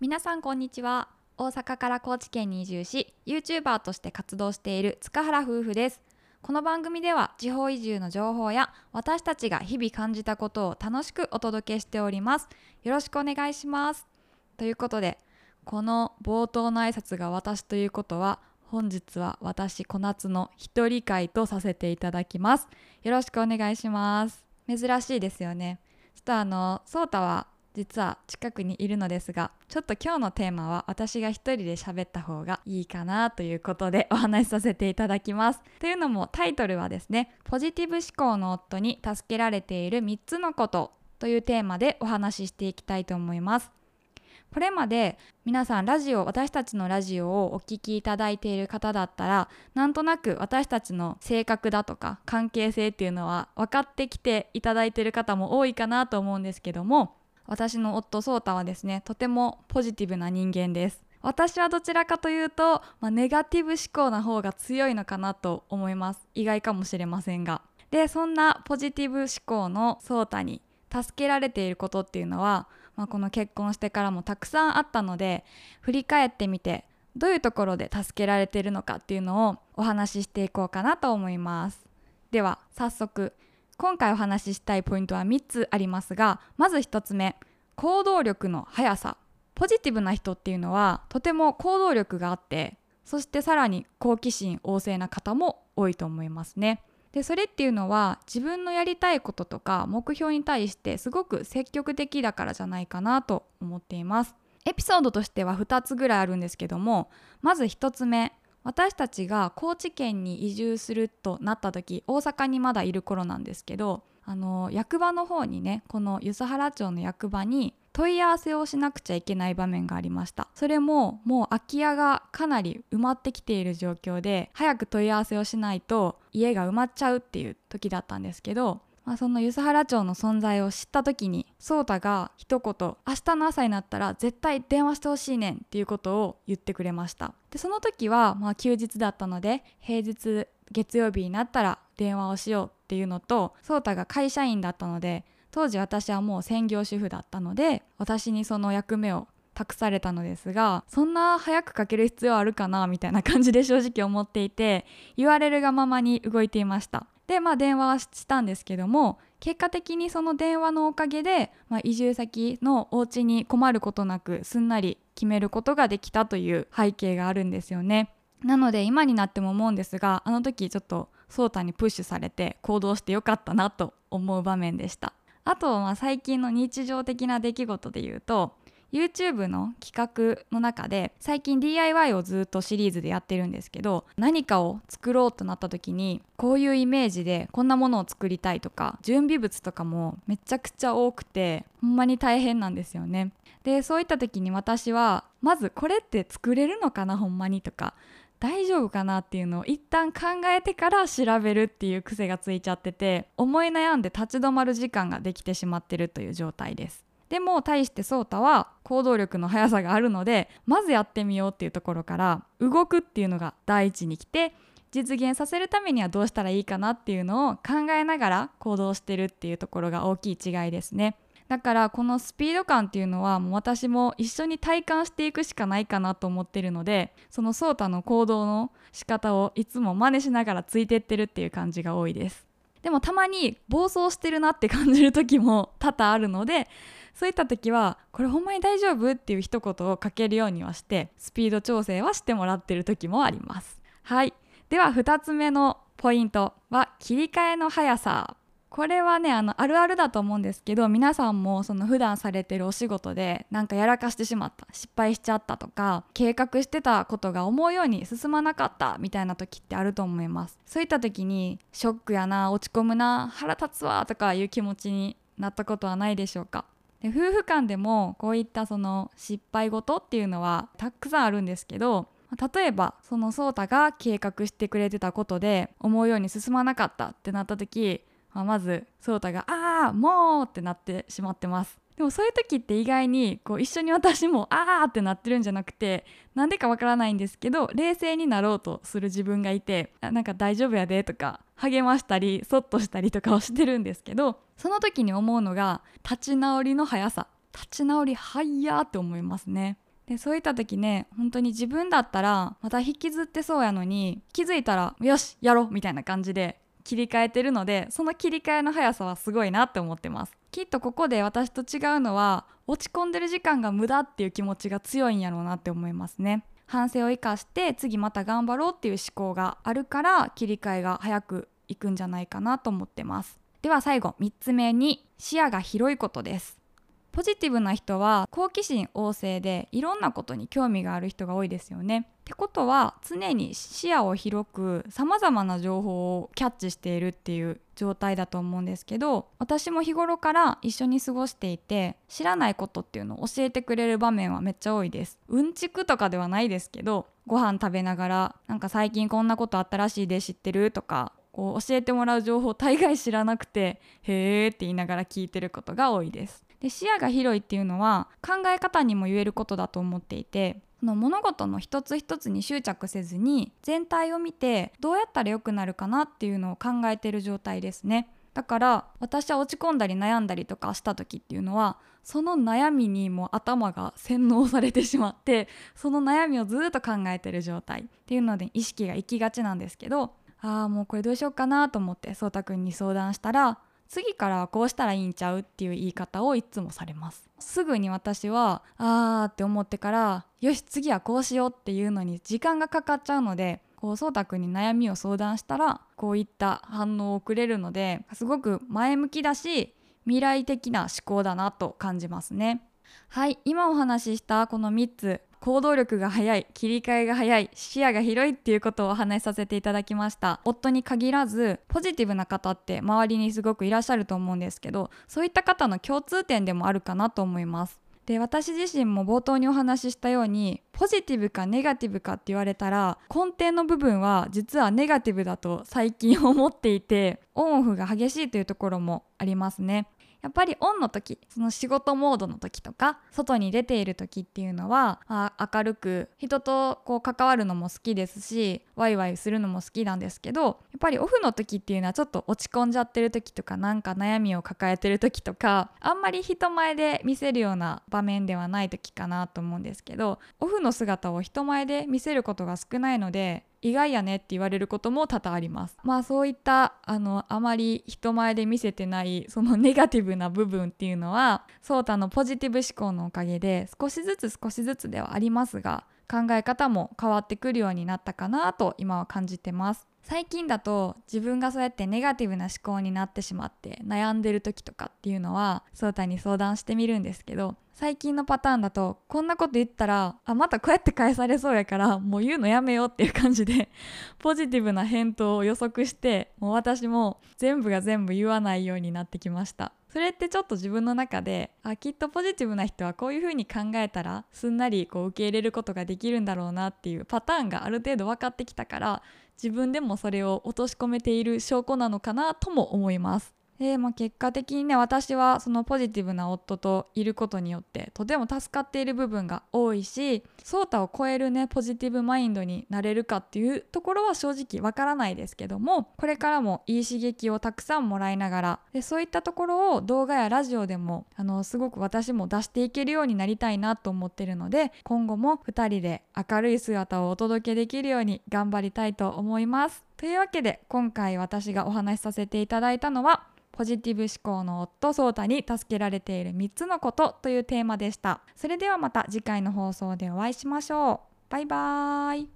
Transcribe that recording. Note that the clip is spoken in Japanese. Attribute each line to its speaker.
Speaker 1: 皆さんこんにちは。大阪から高知県に移住し YouTuber として活動している塚原夫婦です。この番組では地方移住の情報や私たちが日々感じたことを楽しくお届けしております。よろしくお願いします。ということでこの冒頭の挨拶が私ということは本日は私小夏の一人会とさせていただきます。よろしくお願いします。珍しいですよね。ちょっとあのソータは実は近くにいるのですがちょっと今日のテーマは私が一人で喋った方がいいかなということでお話しさせていただきます。というのもタイトルはですねポジティブ思考の夫に助けられている3つのことというテーマでお話ししていきたいと思います。これまで皆さんラジオ私たちのラジオをお聴きいただいている方だったらなんとなく私たちの性格だとか関係性っていうのは分かってきていただいている方も多いかなと思うんですけども私の夫ソータはですねとてもポジティブな人間です。私はどちらかというと、まあ、ネガティブ思考な方が強いのかなと思います。意外かもしれませんが。でそんなポジティブ思考のソータに助けられていることっていうのは、まあ、この結婚してからもたくさんあったので振り返ってみてどういうところで助けられているのかっていうのをお話ししていこうかなと思います。では早速今回お話ししたいポイントは3つありますがまず1つ目行動力の速さ。ポジティブな人っていうのはとても行動力があってそしてさらに好奇心旺盛な方も多いと思いますね。でそれっていうのは自分のやりたいこととか目標に対してすごく積極的だからじゃないかなと思っています。エピソードとしては2つぐらいあるんですけどもまず1つ目私たちが高知県に移住するとなった時大阪にまだいる頃なんですけどあの役場の方にねこの梼原町の役場に問い合わせをしなくちゃいけない場面がありました。それももう空き家がかなり埋まってきている状況で早く問い合わせをしないと家が埋まっちゃうっていう時だったんですけどまあ、その梼原町の存在を知った時に颯太が一言「明日の朝になったら絶対電話してほしいねん」っていうことを言ってくれました。でその時はまあ休日だったので平日月曜日になったら電話をしようっていうのと颯太が会社員だったので当時私はもう専業主婦だったので私にその役目を託されたのですがそんな早くかける必要あるかなみたいな感じで正直思っていて言われるがままに動いていました。でまあ電話はしたんですけども結果的にその電話のおかげで、まあ、移住先のお家に困ることなくすんなり決めることができたという背景があるんですよね。なので今になっても思うんですがあの時ちょっと颯太にプッシュされて行動してよかったなと思う場面でした。あとまあ最近の日常的な出来事で言うと YouTube の企画の中で最近 DIY をずっとシリーズでやってるんですけど何かを作ろうとなった時にこういうイメージでこんなものを作りたいとか準備物とかもめちゃくちゃ多くてほんまに大変なんですよね。でそういった時に私はまずこれって作れるのかなほんまにとか大丈夫かなっていうのを一旦考えてから調べるっていう癖がついちゃってて思い悩んで立ち止まる時間ができてしまってるという状態です。でも対してソータは行動力の速さがあるのでまずやってみようっていうところから動くっていうのが第一に来て実現させるためにはどうしたらいいかなっていうのを考えながら行動してるっていうところが大きい違いですね。だからこのスピード感っていうのはもう私も一緒に体感していくしかないかなと思ってるのでそのソータの行動の仕方をいつも真似しながらついてってるっていう感じが多いですでもたまに暴走してるなって感じる時も多々あるのでそういった時はこれほんまに大丈夫っていう一言をかけるようにはしてスピード調整はしてもらってる時もあります。はい。では2つ目のポイントは切り替えの速さ。これはねあのあるあるだと思うんですけど皆さんもその普段されてるお仕事でなんかやらかしてしまった失敗しちゃったとか計画してたことが思うように進まなかったみたいな時ってあると思います。そういった時にショックやな落ち込むな腹立つわとかいう気持ちになったことはないでしょうか。で夫婦間でもこういったその失敗事っていうのはたくさんあるんですけど例えばその颯太が計画してくれてたことで思うように進まなかったってなった時、まあ、まず颯太が「ああもう!」ってなってしまってますでもそういう時って意外にこう一緒に私も「ああ!」ってなってるんじゃなくてなんでかわからないんですけど冷静になろうとする自分がいて「なんか大丈夫やで」とか励ましたりそっとしたりとかをしてるんですけどその時に思うのが立ち直りの速さ立ち直り早って思いますねでそういった時ね本当に自分だったらまた引きずってそうやのに気づいたらよしやろうみたいな感じで切り替えてるのでその切り替えの速さはすごいなって思ってます。きっとここで私と違うのは落ち込んでる時間が無駄っていう気持ちが強いんやろうなって思いますね。反省を生かして次また頑張ろうっていう思考があるから切り替えが早くいくんじゃないかなと思ってます。では最後3つ目に視野が広いことです。ポジティブな人は好奇心旺盛でいろんなことに興味がある人が多いですよね。ってことは常に視野を広くさまざまな情報をキャッチしているっていう状態だと思うんですけど私も日頃から一緒に過ごしていて知らないことっていうのを教えてくれる場面はめっちゃ多いです。うんちくとかではないですけどご飯食べながらなんか最近こんなことあったらしいで知ってるとかこう教えてもらう情報大概知らなくてへーって言いながら聞いてることが多いです。で視野が広いっていうのは考え方にも言えることだと思っていてその物事の一つ一つに執着せずに全体を見てどうやったら良くなるかなっていうのを考えてる状態ですね。だから私は落ち込んだり悩んだりとかした時っていうのはその悩みにも頭が洗脳されてしまってその悩みをずっと考えてる状態っていうので意識が行きがちなんですけどああもうこれどうしようかなと思ってそうたくんに相談したら次からはこうしたらいいんちゃうっていう言い方をいつもされます。すぐに私はあーって思ってからよし次はこうしようっていうのに時間がかかっちゃうのでこうそうたくんに悩みを相談したらこういった反応をくれるのですごく前向きだし未来的な思考だなと感じますね。はい今お話ししたこの3つ。行動力が早い切り替えが早い視野が広いっていうことをお話しさせていただきました。夫に限らずポジティブな方って周りにすごくいらっしゃると思うんですけどそういった方の共通点でもあるかなと思います。で私自身も冒頭にお話ししたようにポジティブかネガティブかって言われたら根底の部分は実はネガティブだと最近思っていてオンオフが激しいというところもありますね。やっぱりオンの時その仕事モードの時とか外に出ている時っていうのは、まあ、明るく人とこう関わるのも好きですしワイワイするのも好きなんですけどやっぱりオフの時っていうのはちょっと落ち込んじゃってる時とかなんか悩みを抱えてる時とかあんまり人前で見せるような場面ではない時かなと思うんですけどオフの姿を人前で見せることが少ないので意外やねって言われることも多々あります。まあそういったあのあまり人前で見せてないそのネガティブな部分っていうのはソータのポジティブ思考のおかげで少しずつ少しずつではありますが考え方も変わってくるようになったかなと今は感じてます。最近だと自分がそうやってネガティブな思考になってしまって悩んでる時とかっていうのはソータに相談してみるんですけど最近のパターンだとこんなこと言ったらあまたこうやって返されそうやからもう言うのやめようっていう感じで ポジティブな返答を予測してもう私も全部が全部言わないようになってきました。それってちょっと自分の中であきっとポジティブな人はこういうふうに考えたらすんなりこう受け入れることができるんだろうなっていうパターンがある程度分かってきたから自分でもそれを落とし込めている証拠なのかなとも思います。で、まあ、結果的にね私はそのポジティブな夫といることによってとても助かっている部分が多いしソータを超えるねポジティブマインドになれるかっていうところは正直わからないですけどもこれからもいい刺激をたくさんもらいながらでそういったところを動画やラジオでもあのすごく私も出していけるようになりたいなと思ってるので今後も2人で明るい姿をお届けできるように頑張りたいと思います。というわけで今回私がお話しさせていただいたのはポジティブ思考の夫ソータに助けられている3つのことというテーマでした。それではまた次回の放送でお会いしましょう。バイバーイ。